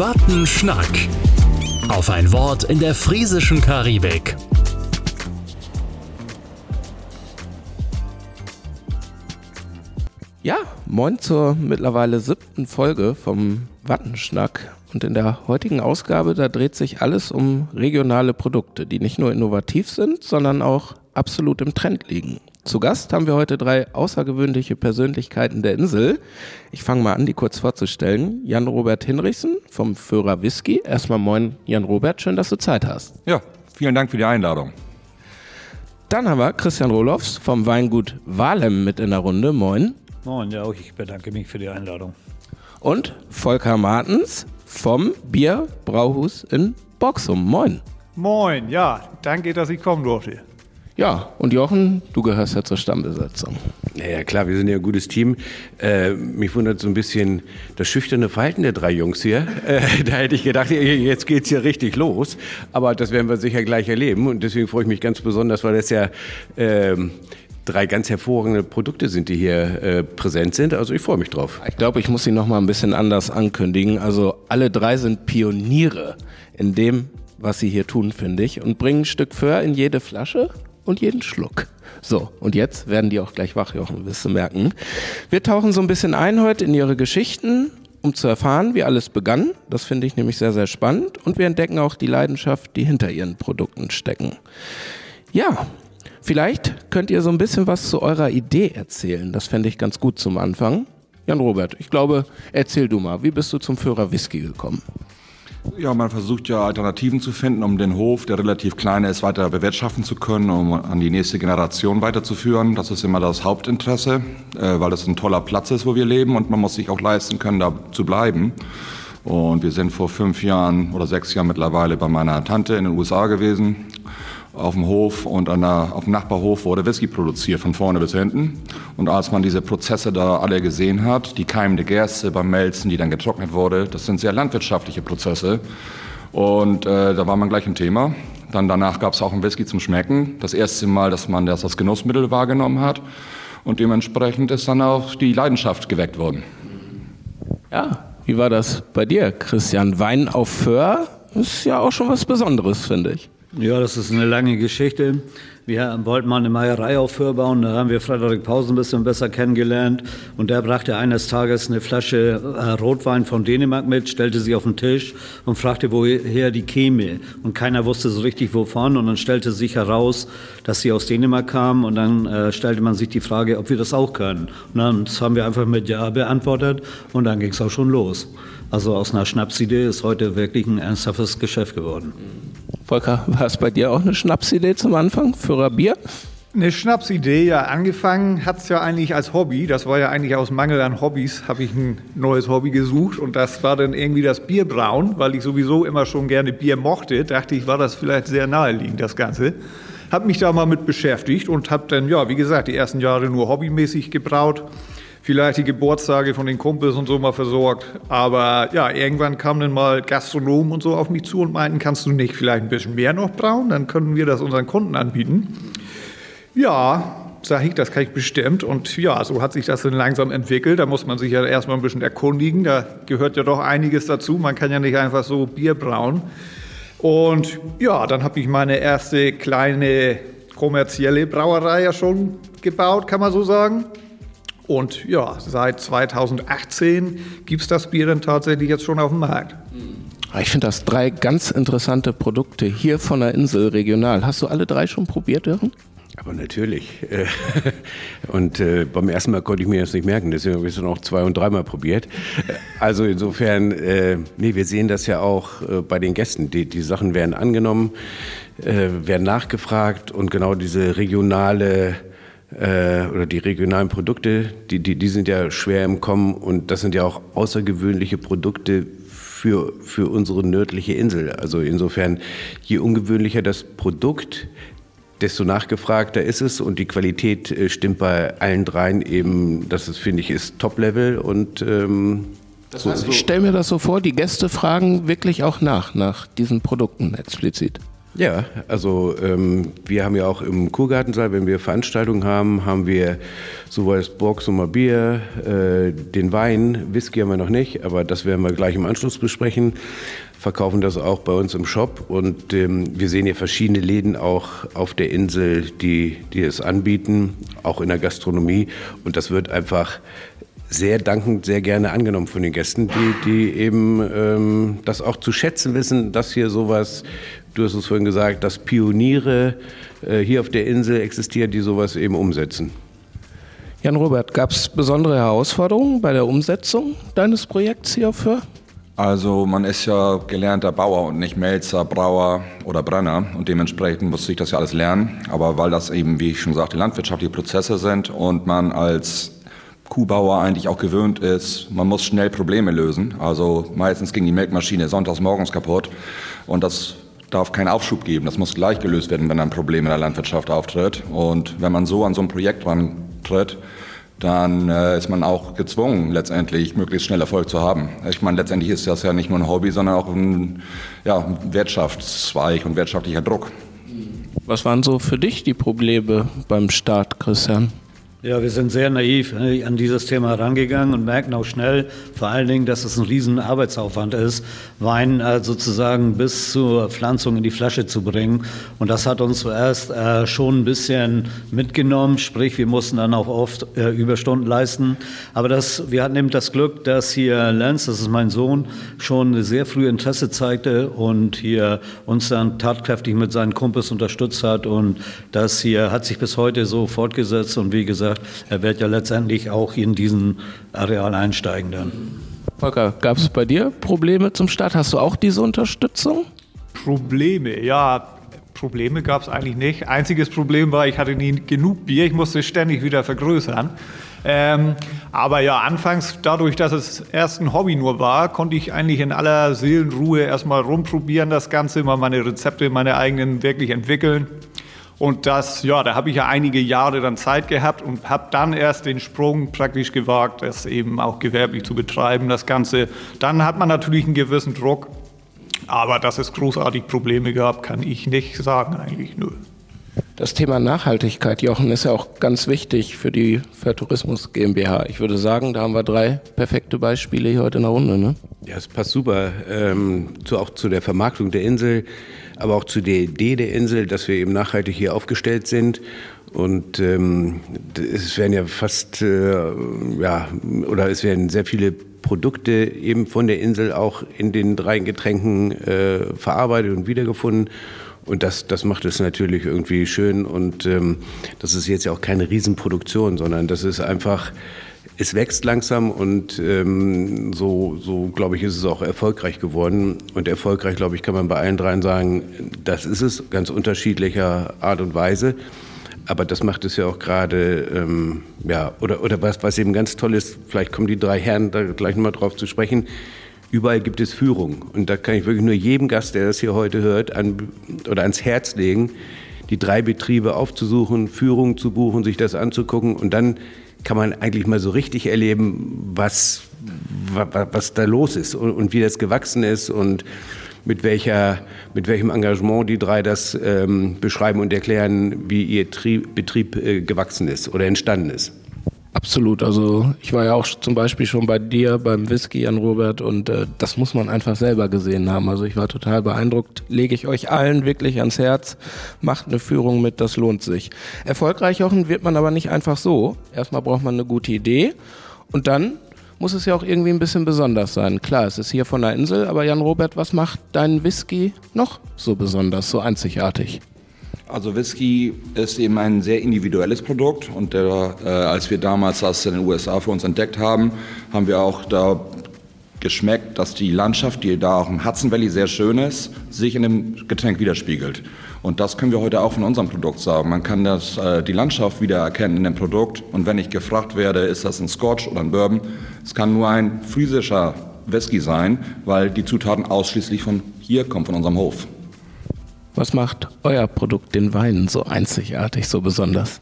Wattenschnack. Auf ein Wort in der friesischen Karibik. Ja, moin zur mittlerweile siebten Folge vom Wattenschnack. Und in der heutigen Ausgabe, da dreht sich alles um regionale Produkte, die nicht nur innovativ sind, sondern auch absolut im Trend liegen. Zu Gast haben wir heute drei außergewöhnliche Persönlichkeiten der Insel. Ich fange mal an, die kurz vorzustellen. Jan-Robert Hinrichsen vom Führer Whisky. Erstmal moin, Jan-Robert, schön, dass du Zeit hast. Ja, vielen Dank für die Einladung. Dann haben wir Christian Rohlofs vom Weingut Walem mit in der Runde. Moin. Moin, ja, auch ich bedanke mich für die Einladung. Und Volker Martens vom Bierbrauhus in Boxum. Moin. Moin, ja, danke, dass ich kommen durfte. Ja, und Jochen, du gehörst ja zur Stammbesetzung. Naja, klar, wir sind ja ein gutes Team. Äh, mich wundert so ein bisschen das schüchterne Verhalten der drei Jungs hier. Äh, da hätte ich gedacht, jetzt geht's hier richtig los. Aber das werden wir sicher gleich erleben. Und deswegen freue ich mich ganz besonders, weil das ja äh, drei ganz hervorragende Produkte sind, die hier äh, präsent sind. Also ich freue mich drauf. Ich glaube, ich muss sie noch mal ein bisschen anders ankündigen. Also alle drei sind Pioniere in dem, was sie hier tun, finde ich, und bringen ein Stück Föhr in jede Flasche und jeden Schluck. So, und jetzt werden die auch gleich wach, Jochen, wirst du merken. Wir tauchen so ein bisschen ein heute in ihre Geschichten, um zu erfahren, wie alles begann. Das finde ich nämlich sehr, sehr spannend. Und wir entdecken auch die Leidenschaft, die hinter ihren Produkten stecken. Ja, vielleicht könnt ihr so ein bisschen was zu eurer Idee erzählen. Das fände ich ganz gut zum Anfang. Jan Robert, ich glaube, erzähl du mal, wie bist du zum Führer Whisky gekommen? Ja, man versucht ja Alternativen zu finden, um den Hof, der relativ klein ist, weiter bewirtschaften zu können, um an die nächste Generation weiterzuführen. Das ist immer das Hauptinteresse, äh, weil das ein toller Platz ist, wo wir leben und man muss sich auch leisten können, da zu bleiben. Und wir sind vor fünf Jahren oder sechs Jahren mittlerweile bei meiner Tante in den USA gewesen auf dem Hof und der, auf dem Nachbarhof wurde Whisky produziert, von vorne bis hinten. Und als man diese Prozesse da alle gesehen hat, die keimende Gerste beim Melzen, die dann getrocknet wurde, das sind sehr landwirtschaftliche Prozesse. Und äh, da war man gleich im Thema. Dann danach gab es auch einen Whisky zum Schmecken. Das erste Mal, dass man das als Genussmittel wahrgenommen hat. Und dementsprechend ist dann auch die Leidenschaft geweckt worden. Ja, wie war das bei dir, Christian? Wein auf Föhr ist ja auch schon was Besonderes, finde ich. Ja, das ist eine lange Geschichte. Wir wollten mal eine Meierei auf Föhr bauen, da haben wir Frederik Pausen ein bisschen besser kennengelernt. Und der brachte eines Tages eine Flasche äh, Rotwein von Dänemark mit, stellte sie auf den Tisch und fragte, woher die käme und keiner wusste so richtig wovon. Und dann stellte sich heraus, dass sie aus Dänemark kam. Und dann äh, stellte man sich die Frage, ob wir das auch können. Und dann haben wir einfach mit Ja beantwortet. Und dann ging es auch schon los. Also aus einer Schnapsidee ist heute wirklich ein ernsthaftes Geschäft geworden. Volker, war es bei dir auch eine Schnapsidee zum Anfang für ein Bier? Eine Schnapsidee, ja. Angefangen hat es ja eigentlich als Hobby. Das war ja eigentlich aus Mangel an Hobbys, habe ich ein neues Hobby gesucht. Und das war dann irgendwie das Bierbrauen, weil ich sowieso immer schon gerne Bier mochte. Dachte ich, war das vielleicht sehr naheliegend, das Ganze. Habe mich da mal mit beschäftigt und habe dann, ja, wie gesagt, die ersten Jahre nur hobbymäßig gebraut vielleicht die Geburtstage von den Kumpels und so mal versorgt. Aber ja, irgendwann kamen dann mal Gastronomen und so auf mich zu und meinten, kannst du nicht vielleicht ein bisschen mehr noch brauen? Dann können wir das unseren Kunden anbieten. Ja, sage ich, das kann ich bestimmt. Und ja, so hat sich das dann langsam entwickelt. Da muss man sich ja erstmal ein bisschen erkundigen. Da gehört ja doch einiges dazu. Man kann ja nicht einfach so Bier brauen. Und ja, dann habe ich meine erste kleine kommerzielle Brauerei ja schon gebaut, kann man so sagen. Und ja, seit 2018 gibt es das Bier dann tatsächlich jetzt schon auf dem Markt. Ich finde das drei ganz interessante Produkte hier von der Insel regional. Hast du alle drei schon probiert, Jochen? Aber natürlich. Und äh, beim ersten Mal konnte ich mir das nicht merken, deswegen habe ich es dann auch zwei- und dreimal probiert. Also insofern, äh, nee, wir sehen das ja auch äh, bei den Gästen. Die, die Sachen werden angenommen, äh, werden nachgefragt und genau diese regionale äh, oder die regionalen Produkte, die, die, die sind ja schwer im Kommen und das sind ja auch außergewöhnliche Produkte für, für unsere nördliche Insel. Also insofern, je ungewöhnlicher das Produkt, desto nachgefragter ist es und die Qualität äh, stimmt bei allen dreien eben, das ist, finde ich, ist Top-Level und ähm, das heißt, ich stelle mir das so vor, die Gäste fragen wirklich auch nach, nach diesen Produkten explizit. Ja, also ähm, wir haben ja auch im Kurgartensaal, wenn wir Veranstaltungen haben, haben wir sowohl das Borgsumer Bier, äh, den Wein, Whisky haben wir noch nicht, aber das werden wir gleich im Anschluss besprechen. Verkaufen das auch bei uns im Shop und ähm, wir sehen hier verschiedene Läden auch auf der Insel, die, die es anbieten, auch in der Gastronomie und das wird einfach sehr dankend, sehr gerne angenommen von den Gästen, die, die eben ähm, das auch zu schätzen wissen, dass hier sowas du hast es vorhin gesagt, dass Pioniere äh, hier auf der Insel existieren, die sowas eben umsetzen. Jan Robert, gab es besondere Herausforderungen bei der Umsetzung deines Projekts hierfür? Also man ist ja gelernter Bauer und nicht Melzer, Brauer oder Brenner und dementsprechend musste ich das ja alles lernen. Aber weil das eben, wie ich schon sagte, landwirtschaftliche Prozesse sind und man als Kuhbauer eigentlich auch gewöhnt ist, man muss schnell Probleme lösen. Also meistens ging die Melkmaschine sonntags morgens kaputt und das darf keinen Aufschub geben. Das muss gleich gelöst werden, wenn ein Problem in der Landwirtschaft auftritt. Und wenn man so an so ein Projekt rantritt, dann äh, ist man auch gezwungen, letztendlich möglichst schnell Erfolg zu haben. Ich meine, letztendlich ist das ja nicht nur ein Hobby, sondern auch ein ja, Wirtschaftszweig und wirtschaftlicher Druck. Was waren so für dich die Probleme beim Start, Christian? Ja, wir sind sehr naiv äh, an dieses Thema herangegangen und merken auch schnell, vor allen Dingen, dass es ein riesen Arbeitsaufwand ist, Wein äh, sozusagen bis zur Pflanzung in die Flasche zu bringen. Und das hat uns zuerst äh, schon ein bisschen mitgenommen, sprich, wir mussten dann auch oft Überstunden leisten. Aber das, wir hatten eben das Glück, dass hier Lenz, das ist mein Sohn, schon sehr früh Interesse zeigte und hier uns dann tatkräftig mit seinen Kumpels unterstützt hat. Und das hier hat sich bis heute so fortgesetzt und wie gesagt, gesagt, er wird ja letztendlich auch in diesen Areal einsteigen dann. Volker, gab es bei dir Probleme zum Start? Hast du auch diese Unterstützung? Probleme, ja. Probleme gab es eigentlich nicht. Einziges Problem war, ich hatte nie genug Bier, ich musste ständig wieder vergrößern. Ähm, aber ja, anfangs, dadurch, dass es erst ein Hobby nur war, konnte ich eigentlich in aller Seelenruhe erstmal rumprobieren, das Ganze, mal meine Rezepte, meine eigenen wirklich entwickeln. Und das, ja, da habe ich ja einige Jahre dann Zeit gehabt und habe dann erst den Sprung praktisch gewagt, das eben auch gewerblich zu betreiben, das Ganze. Dann hat man natürlich einen gewissen Druck, aber dass es großartig Probleme gab, kann ich nicht sagen eigentlich, nö. Das Thema Nachhaltigkeit, Jochen, ist ja auch ganz wichtig für die Vertourismus GmbH. Ich würde sagen, da haben wir drei perfekte Beispiele hier heute in der Runde. Ne? Ja, es passt super. Ähm, zu, auch zu der Vermarktung der Insel aber auch zu der Idee der Insel, dass wir eben nachhaltig hier aufgestellt sind. Und ähm, es werden ja fast, äh, ja, oder es werden sehr viele Produkte eben von der Insel auch in den drei Getränken äh, verarbeitet und wiedergefunden. Und das, das macht es natürlich irgendwie schön. Und ähm, das ist jetzt ja auch keine Riesenproduktion, sondern das ist einfach es wächst langsam und ähm, so, so glaube ich, ist es auch erfolgreich geworden. Und erfolgreich, glaube ich, kann man bei allen dreien sagen, das ist es, ganz unterschiedlicher Art und Weise. Aber das macht es ja auch gerade, ähm, ja, oder, oder was, was eben ganz toll ist, vielleicht kommen die drei Herren da gleich nochmal drauf zu sprechen. Überall gibt es Führung. Und da kann ich wirklich nur jedem Gast, der das hier heute hört, an, oder ans Herz legen, die drei Betriebe aufzusuchen, Führung zu buchen, sich das anzugucken und dann kann man eigentlich mal so richtig erleben, was, was, was da los ist und, und, wie das gewachsen ist und mit, welcher, mit welchem Engagement die drei das ähm, beschreiben und erklären, wie ihr Tri Betrieb äh, gewachsen ist oder entstanden ist. Absolut. Also ich war ja auch zum Beispiel schon bei dir beim Whisky an Robert und äh, das muss man einfach selber gesehen haben. Also ich war total beeindruckt. Lege ich euch allen wirklich ans Herz. Macht eine Führung mit, das lohnt sich. Erfolgreich auch wird man aber nicht einfach so. Erstmal braucht man eine gute Idee und dann muss es ja auch irgendwie ein bisschen besonders sein. Klar, es ist hier von der Insel, aber Jan Robert, was macht deinen Whisky noch so besonders, so einzigartig? Also Whisky ist eben ein sehr individuelles Produkt und der, äh, als wir damals das in den USA für uns entdeckt haben, haben wir auch da geschmeckt, dass die Landschaft, die da auch im Hudson Valley sehr schön ist, sich in dem Getränk widerspiegelt. Und das können wir heute auch von unserem Produkt sagen. Man kann das, äh, die Landschaft wiedererkennen in dem Produkt. Und wenn ich gefragt werde, ist das ein Scotch oder ein Bourbon, es kann nur ein physischer Whisky sein, weil die Zutaten ausschließlich von hier kommen, von unserem Hof. Was macht euer Produkt, den Wein, so einzigartig, so besonders?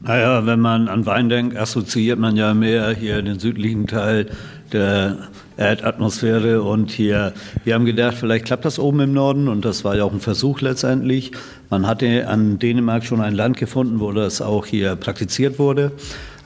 Naja, wenn man an Wein denkt, assoziiert man ja mehr hier den südlichen Teil der Erdatmosphäre und hier, wir haben gedacht, vielleicht klappt das oben im Norden und das war ja auch ein Versuch letztendlich. Man hatte an Dänemark schon ein Land gefunden, wo das auch hier praktiziert wurde.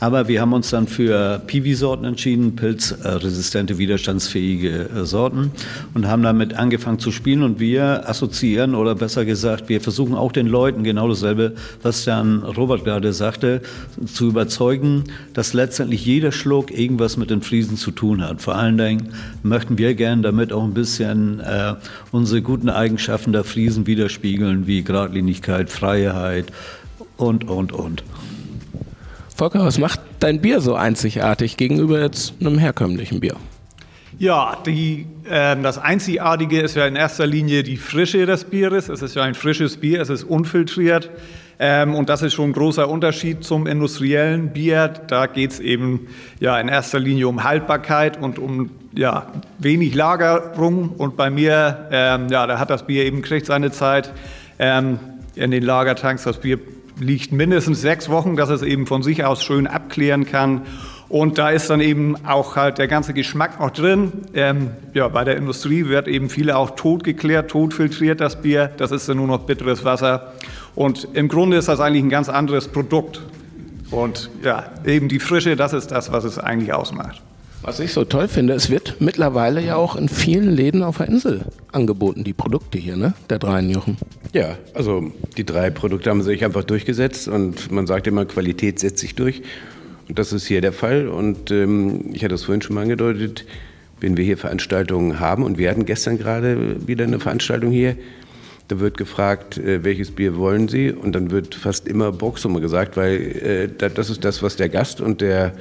Aber wir haben uns dann für Piwi-Sorten entschieden, pilzresistente, widerstandsfähige äh, Sorten und haben damit angefangen zu spielen. Und wir assoziieren oder besser gesagt, wir versuchen auch den Leuten genau dasselbe, was dann Robert gerade sagte, zu überzeugen, dass letztendlich jeder Schluck irgendwas mit den Friesen zu tun hat. Vor allen Dingen möchten wir gerne damit auch ein bisschen äh, unsere guten Eigenschaften der Friesen widerspiegeln, wie Gradlinigkeit, Freiheit und, und, und. Volker, was macht dein Bier so einzigartig gegenüber jetzt einem herkömmlichen Bier? Ja, die, äh, das Einzigartige ist ja in erster Linie die Frische des Bieres. Es ist ja ein frisches Bier, es ist unfiltriert. Ähm, und das ist schon ein großer Unterschied zum industriellen Bier. Da geht es eben ja, in erster Linie um Haltbarkeit und um ja, wenig Lagerung. Und bei mir, ähm, ja, da hat das Bier eben kriegt seine Zeit ähm, in den Lagertanks. Das Bier liegt mindestens sechs Wochen, dass es eben von sich aus schön abklären kann. Und da ist dann eben auch halt der ganze Geschmack noch drin. Ähm, ja, bei der Industrie wird eben viele auch tot geklärt, tot filtriert das Bier. Das ist dann nur noch bitteres Wasser. Und im Grunde ist das eigentlich ein ganz anderes Produkt. Und ja, eben die Frische, das ist das, was es eigentlich ausmacht. Was ich so toll finde, es wird mittlerweile ja auch in vielen Läden auf der Insel angeboten, die Produkte hier, ne? Der dreien Jochen. Ja, also die drei Produkte haben sich einfach durchgesetzt und man sagt immer, Qualität setzt sich durch. Und das ist hier der Fall. Und ähm, ich hatte es vorhin schon mal angedeutet, wenn wir hier Veranstaltungen haben, und wir hatten gestern gerade wieder eine Veranstaltung hier, da wird gefragt, äh, welches Bier wollen Sie? Und dann wird fast immer Boxsumme gesagt, weil äh, das ist das, was der Gast und der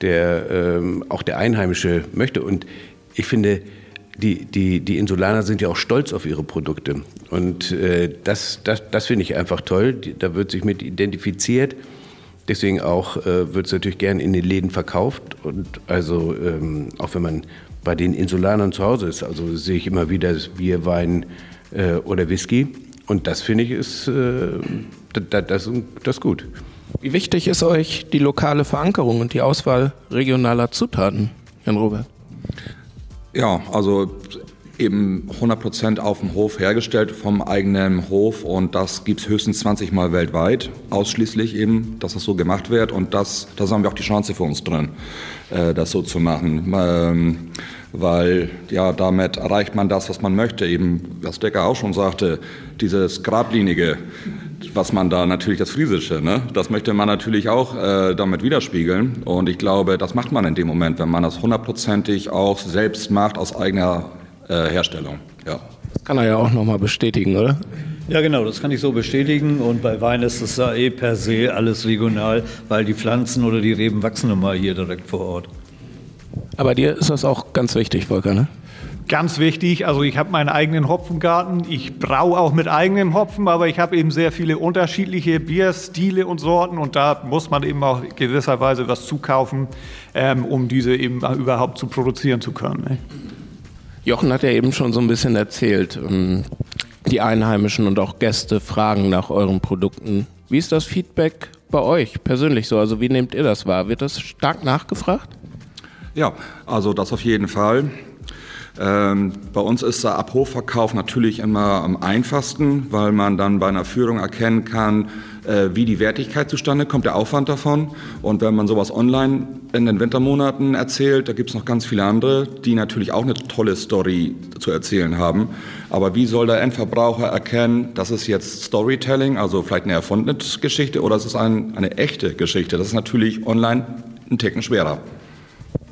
der ähm, auch der Einheimische möchte. Und ich finde, die, die, die Insulaner sind ja auch stolz auf ihre Produkte. Und äh, das, das, das finde ich einfach toll. Da wird sich mit identifiziert. Deswegen auch äh, wird es natürlich gern in den Läden verkauft. Und also ähm, auch wenn man bei den Insulanern zu Hause ist, also sehe ich immer wieder Bier, Wein äh, oder Whisky. Und das finde ich ist äh, das, das, das gut. Wie wichtig ist euch die lokale Verankerung und die Auswahl regionaler Zutaten, Jan Robert? Ja, also eben 100% auf dem Hof hergestellt vom eigenen Hof und das gibt es höchstens 20 Mal weltweit, ausschließlich eben, dass das so gemacht wird und das, da haben wir auch die Chance für uns drin, äh, das so zu machen. Ähm, weil ja, damit erreicht man das, was man möchte. Eben, was Decker auch schon sagte, dieses Grablinige, was man da natürlich das Friesische, ne? das möchte man natürlich auch äh, damit widerspiegeln. Und ich glaube, das macht man in dem Moment, wenn man das hundertprozentig auch selbst macht aus eigener äh, Herstellung. Ja. Das kann er ja auch nochmal bestätigen, oder? Ja, genau, das kann ich so bestätigen. Und bei Wein ist es ja eh per se alles regional, weil die Pflanzen oder die Reben wachsen nun mal hier direkt vor Ort. Aber dir ist das auch ganz wichtig, Volker, ne? Ganz wichtig, also ich habe meinen eigenen Hopfengarten. Ich braue auch mit eigenem Hopfen, aber ich habe eben sehr viele unterschiedliche Bierstile und Sorten und da muss man eben auch gewisserweise was zukaufen, ähm, um diese eben überhaupt zu produzieren zu können. Ne? Jochen hat ja eben schon so ein bisschen erzählt, ähm, die Einheimischen und auch Gäste fragen nach euren Produkten. Wie ist das Feedback bei euch persönlich so? Also wie nehmt ihr das wahr? Wird das stark nachgefragt? Ja, also das auf jeden Fall. Ähm, bei uns ist der Abhofverkauf natürlich immer am einfachsten, weil man dann bei einer Führung erkennen kann, äh, wie die Wertigkeit zustande kommt, der Aufwand davon. Und wenn man sowas online in den Wintermonaten erzählt, da gibt es noch ganz viele andere, die natürlich auch eine tolle Story zu erzählen haben. Aber wie soll der Endverbraucher erkennen, das ist jetzt Storytelling, also vielleicht eine erfundene Geschichte, oder es ist ein, eine echte Geschichte? Das ist natürlich online ein Ticken schwerer.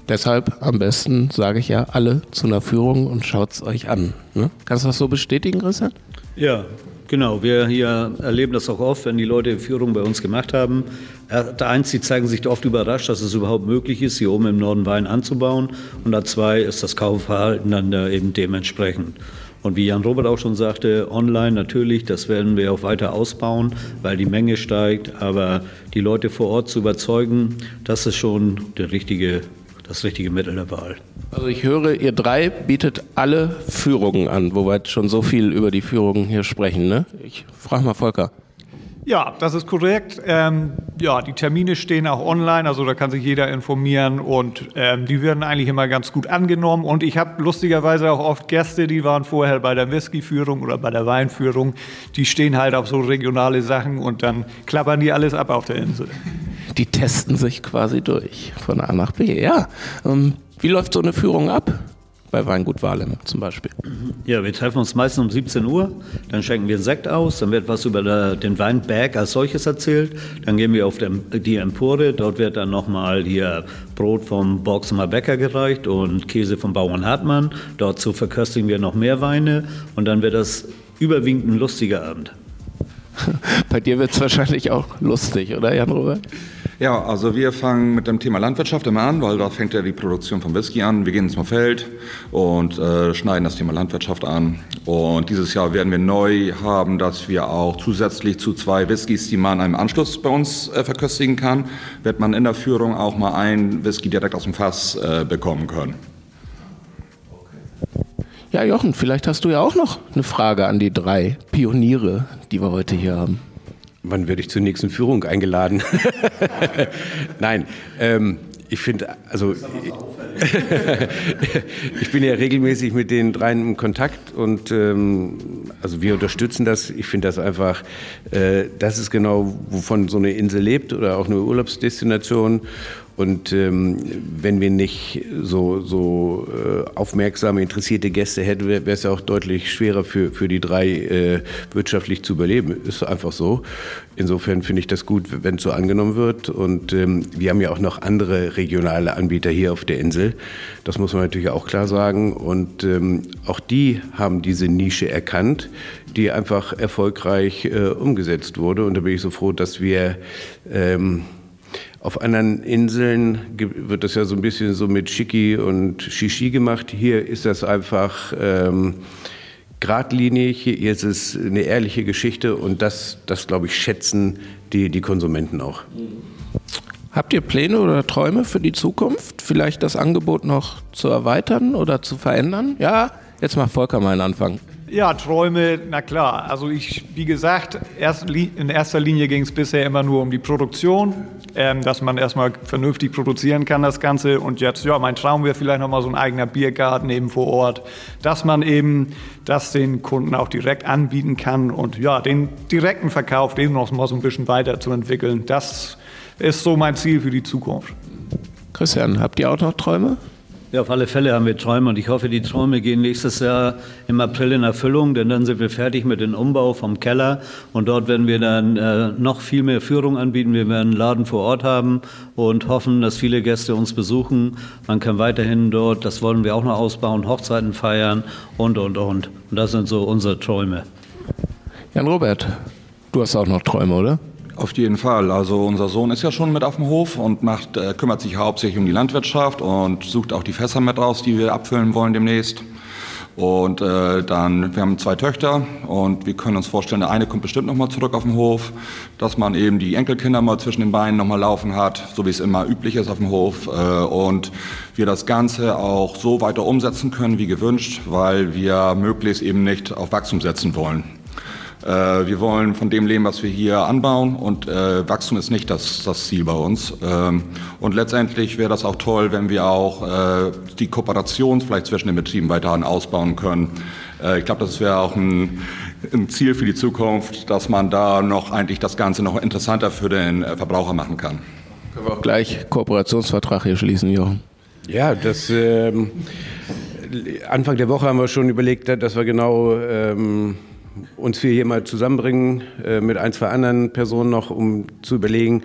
Deshalb am besten sage ich ja alle zu einer Führung und schaut es euch an. Ne? Kannst du das so bestätigen, Christian? Ja, genau. Wir hier erleben das auch oft, wenn die Leute Führung bei uns gemacht haben. Da eins, sie zeigen sich oft überrascht, dass es überhaupt möglich ist, hier oben im Norden Wein anzubauen. Und da zwei ist das Kaufverhalten dann eben dementsprechend. Und wie Jan Robert auch schon sagte, online natürlich, das werden wir auch weiter ausbauen, weil die Menge steigt. Aber die Leute vor Ort zu überzeugen, das ist schon der richtige das richtige Mittel der Wahl. Also ich höre, ihr drei bietet alle Führungen an, wo wir schon so viel über die Führungen hier sprechen. Ne? Ich frage mal Volker. Ja, das ist korrekt. Ähm, ja, die Termine stehen auch online, also da kann sich jeder informieren und ähm, die werden eigentlich immer ganz gut angenommen. Und ich habe lustigerweise auch oft Gäste, die waren vorher bei der Whisky-Führung oder bei der Weinführung. Die stehen halt auf so regionale Sachen und dann klappern die alles ab auf der Insel. Die testen sich quasi durch von A nach B. Ja. Ähm, wie läuft so eine Führung ab? bei Weingut Walem zum Beispiel. Ja, wir treffen uns meistens um 17 Uhr, dann schenken wir einen Sekt aus, dann wird was über der, den Weinberg als solches erzählt, dann gehen wir auf die Empore, dort wird dann nochmal hier Brot vom Borgsumer Bäcker gereicht und Käse vom Bauern Hartmann, dazu verköstigen wir noch mehr Weine und dann wird das überwiegend ein lustiger Abend. Bei dir wird es wahrscheinlich auch lustig, oder Jan-Robert? Ja, also wir fangen mit dem Thema Landwirtschaft immer an, weil da fängt ja die Produktion von Whisky an. Wir gehen ins Feld und äh, schneiden das Thema Landwirtschaft an. Und dieses Jahr werden wir neu haben, dass wir auch zusätzlich zu zwei Whiskys, die man im Anschluss bei uns äh, verköstigen kann, wird man in der Führung auch mal ein Whisky direkt aus dem Fass äh, bekommen können. Ja, Jochen, vielleicht hast du ja auch noch eine Frage an die drei Pioniere, die wir heute hier haben. Wann werde ich zur nächsten Führung eingeladen? Nein, ähm, ich finde, also ich bin ja regelmäßig mit den dreien im Kontakt und ähm, also wir unterstützen das. Ich finde das einfach, äh, das ist genau, wovon so eine Insel lebt oder auch eine Urlaubsdestination. Und ähm, wenn wir nicht so, so äh, aufmerksame, interessierte Gäste hätten, wäre es ja auch deutlich schwerer für, für die drei äh, wirtschaftlich zu überleben. Ist einfach so. Insofern finde ich das gut, wenn es so angenommen wird. Und ähm, wir haben ja auch noch andere regionale Anbieter hier auf der Insel. Das muss man natürlich auch klar sagen. Und ähm, auch die haben diese Nische erkannt, die einfach erfolgreich äh, umgesetzt wurde. Und da bin ich so froh, dass wir ähm, auf anderen Inseln wird das ja so ein bisschen so mit Schicki und Shishi gemacht. Hier ist das einfach ähm, geradlinig, hier ist es eine ehrliche Geschichte und das, das glaube ich, schätzen die, die Konsumenten auch. Habt ihr Pläne oder Träume für die Zukunft? Vielleicht das Angebot noch zu erweitern oder zu verändern? Ja, jetzt macht Volker mal einen Anfang. Ja, Träume, na klar. Also ich, wie gesagt, erst, in erster Linie ging es bisher immer nur um die Produktion, ähm, dass man erstmal vernünftig produzieren kann, das Ganze. Und jetzt, ja, mein Traum wäre vielleicht nochmal so ein eigener Biergarten eben vor Ort, dass man eben das den Kunden auch direkt anbieten kann und ja, den direkten Verkauf, den noch mal so ein bisschen weiterzuentwickeln. Das ist so mein Ziel für die Zukunft. Christian, habt ihr auch noch Träume? Ja, auf alle Fälle haben wir Träume und ich hoffe, die Träume gehen nächstes Jahr im April in Erfüllung, denn dann sind wir fertig mit dem Umbau vom Keller und dort werden wir dann äh, noch viel mehr Führung anbieten. Wir werden einen Laden vor Ort haben und hoffen, dass viele Gäste uns besuchen. Man kann weiterhin dort, das wollen wir auch noch ausbauen, Hochzeiten feiern und, und, und. Und das sind so unsere Träume. Jan Robert, du hast auch noch Träume, oder? Auf jeden Fall. Also unser Sohn ist ja schon mit auf dem Hof und macht, äh, kümmert sich hauptsächlich um die Landwirtschaft und sucht auch die Fässer mit raus, die wir abfüllen wollen demnächst. Und äh, dann, wir haben zwei Töchter und wir können uns vorstellen, der eine kommt bestimmt nochmal zurück auf den Hof, dass man eben die Enkelkinder mal zwischen den Beinen nochmal laufen hat, so wie es immer üblich ist auf dem Hof. Äh, und wir das Ganze auch so weiter umsetzen können wie gewünscht, weil wir möglichst eben nicht auf Wachstum setzen wollen. Äh, wir wollen von dem leben, was wir hier anbauen und äh, Wachstum ist nicht das, das Ziel bei uns. Ähm, und letztendlich wäre das auch toll, wenn wir auch äh, die Kooperation vielleicht zwischen den Betrieben weiterhin ausbauen können. Äh, ich glaube, das wäre auch ein, ein, Ziel für die Zukunft, dass man da noch eigentlich das Ganze noch interessanter für den äh, Verbraucher machen kann. Können wir auch gleich Kooperationsvertrag hier schließen, Jochen? Ja, das ähm, Anfang der Woche haben wir schon überlegt, dass wir genau ähm, uns wir hier mal zusammenbringen äh, mit ein, zwei anderen Personen noch, um zu überlegen,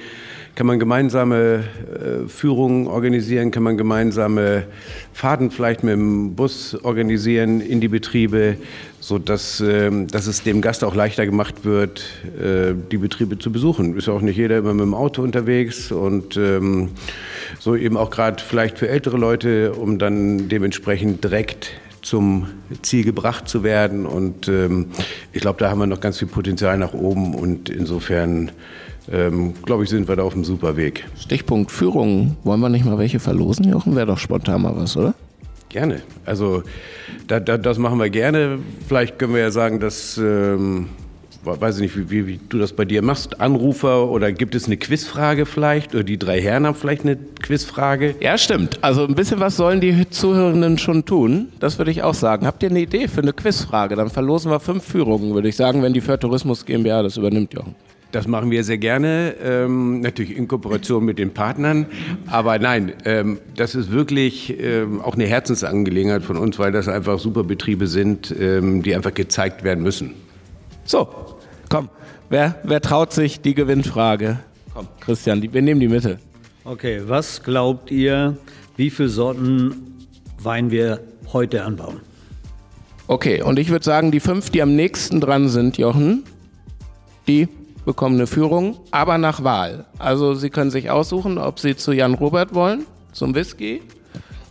kann man gemeinsame äh, Führungen organisieren, kann man gemeinsame Fahrten vielleicht mit dem Bus organisieren in die Betriebe, sodass äh, dass es dem Gast auch leichter gemacht wird, äh, die Betriebe zu besuchen. Ist auch nicht jeder immer mit dem Auto unterwegs und ähm, so eben auch gerade vielleicht für ältere Leute, um dann dementsprechend direkt zum Ziel gebracht zu werden. Und ähm, ich glaube, da haben wir noch ganz viel Potenzial nach oben. Und insofern, ähm, glaube ich, sind wir da auf einem super Weg. Stichpunkt Führung. Wollen wir nicht mal welche verlosen, Jochen? Wäre doch spontan mal was, oder? Gerne. Also da, da, das machen wir gerne. Vielleicht können wir ja sagen, dass ähm, weiß ich nicht, wie, wie, wie, du das bei dir machst, Anrufer oder gibt es eine Quizfrage vielleicht? Oder die drei Herren haben vielleicht eine Quizfrage? Ja, stimmt. Also ein bisschen was sollen die Zuhörenden schon tun. Das würde ich auch sagen. Habt ihr eine Idee für eine Quizfrage? Dann verlosen wir fünf Führungen, würde ich sagen, wenn die Für Tourismus GmbH das übernimmt, Jochen. Das machen wir sehr gerne, ähm, natürlich in Kooperation mit den Partnern. Aber nein, ähm, das ist wirklich ähm, auch eine Herzensangelegenheit von uns, weil das einfach super Betriebe sind, ähm, die einfach gezeigt werden müssen. So, komm, wer, wer traut sich die Gewinnfrage? Komm, Christian, die, wir nehmen die Mitte. Okay, was glaubt ihr, wie viele Sorten Wein wir heute anbauen? Okay, und ich würde sagen, die fünf, die am nächsten dran sind, Jochen, die bekommen eine Führung, aber nach Wahl. Also Sie können sich aussuchen, ob Sie zu Jan Robert wollen, zum Whisky,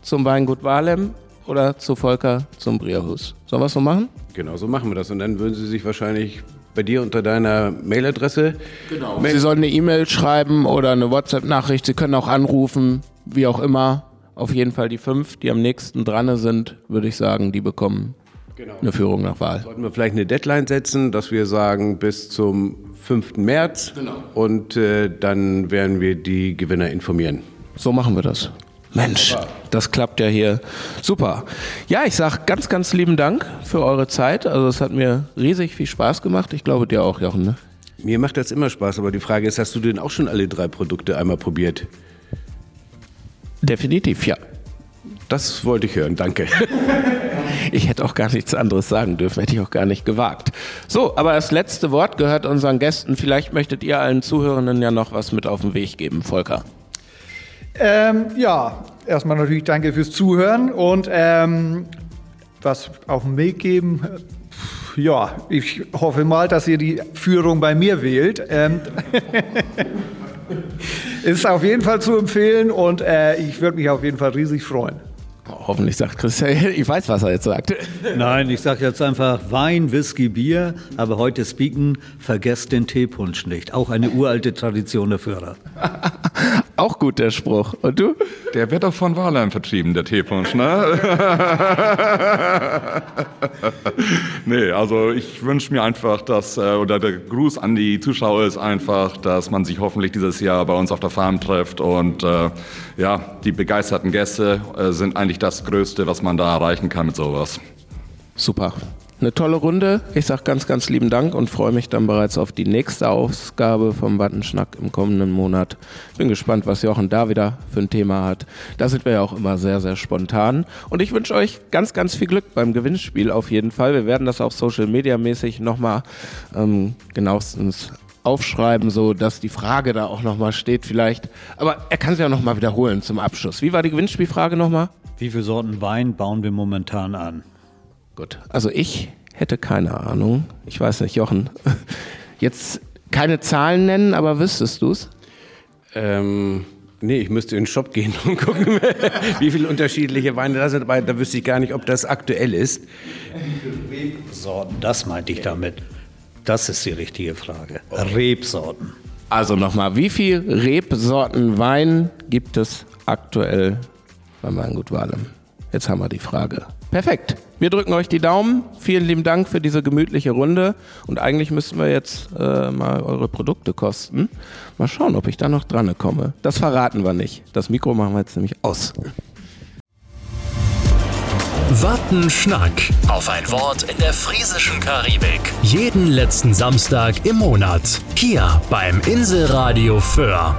zum Weingut Walem oder zu Volker zum Brierhus. Sollen wir es so machen? Genau, so machen wir das. Und dann würden Sie sich wahrscheinlich bei dir unter deiner Mailadresse. Genau. Sie sollen eine E-Mail schreiben oder eine WhatsApp-Nachricht. Sie können auch anrufen, wie auch immer. Auf jeden Fall die fünf, die am nächsten dran sind, würde ich sagen, die bekommen genau. eine Führung nach Wahl. Sollten wir vielleicht eine Deadline setzen, dass wir sagen bis zum 5. März genau. und äh, dann werden wir die Gewinner informieren. So machen wir das. Mensch, das klappt ja hier super. Ja, ich sage ganz, ganz lieben Dank für eure Zeit. Also es hat mir riesig viel Spaß gemacht. Ich glaube dir auch, Jochen. Ne? Mir macht das immer Spaß, aber die Frage ist, hast du denn auch schon alle drei Produkte einmal probiert? Definitiv, ja. Das wollte ich hören, danke. ich hätte auch gar nichts anderes sagen dürfen, hätte ich auch gar nicht gewagt. So, aber das letzte Wort gehört unseren Gästen. Vielleicht möchtet ihr allen Zuhörenden ja noch was mit auf den Weg geben, Volker. Ähm, ja, erstmal natürlich danke fürs Zuhören und ähm, was auf den Weg geben. Ja, ich hoffe mal, dass ihr die Führung bei mir wählt. Ähm, ist auf jeden Fall zu empfehlen und äh, ich würde mich auf jeden Fall riesig freuen. Hoffentlich sagt Christian, ich weiß, was er jetzt sagt. Nein, ich sage jetzt einfach Wein, Whisky, Bier, aber heute speaken, vergesst den Teepunsch nicht. Auch eine uralte Tradition der Führer. Auch gut, der Spruch. Und du? Der wird doch von Walheim vertrieben, der Teepunsch, ne? nee, also ich wünsche mir einfach, dass, äh, oder der Gruß an die Zuschauer ist einfach, dass man sich hoffentlich dieses Jahr bei uns auf der Farm trifft und äh, ja, die begeisterten Gäste äh, sind eigentlich das Größte, was man da erreichen kann mit sowas. Super. Eine tolle Runde. Ich sage ganz, ganz lieben Dank und freue mich dann bereits auf die nächste Ausgabe vom Wattenschnack im kommenden Monat. Bin gespannt, was Jochen da wieder für ein Thema hat. Da sind wir ja auch immer sehr, sehr spontan. Und ich wünsche euch ganz, ganz viel Glück beim Gewinnspiel auf jeden Fall. Wir werden das auch Social Media mäßig nochmal ähm, genauestens aufschreiben, so dass die Frage da auch nochmal steht vielleicht. Aber er kann sie ja nochmal wiederholen zum Abschluss. Wie war die Gewinnspielfrage nochmal? Wie viele Sorten Wein bauen wir momentan an? Gut, also ich hätte keine Ahnung. Ich weiß nicht, Jochen. Jetzt keine Zahlen nennen, aber wüsstest du es? Ähm, nee, ich müsste in den Shop gehen und gucken, wie viele unterschiedliche Weine da sind. Aber da wüsste ich gar nicht, ob das aktuell ist. Rebsorten, das meinte ich damit. Das ist die richtige Frage. Rebsorten. Also nochmal, wie viele Rebsorten Wein gibt es aktuell bei Weingut Walem? Jetzt haben wir die Frage. Perfekt. Wir drücken euch die Daumen. Vielen lieben Dank für diese gemütliche Runde. Und eigentlich müssten wir jetzt äh, mal eure Produkte kosten. Mal schauen, ob ich da noch dran komme. Das verraten wir nicht. Das Mikro machen wir jetzt nämlich aus. Wattenschnack. Auf ein Wort in der friesischen Karibik. Jeden letzten Samstag im Monat. Hier beim Inselradio Föhr.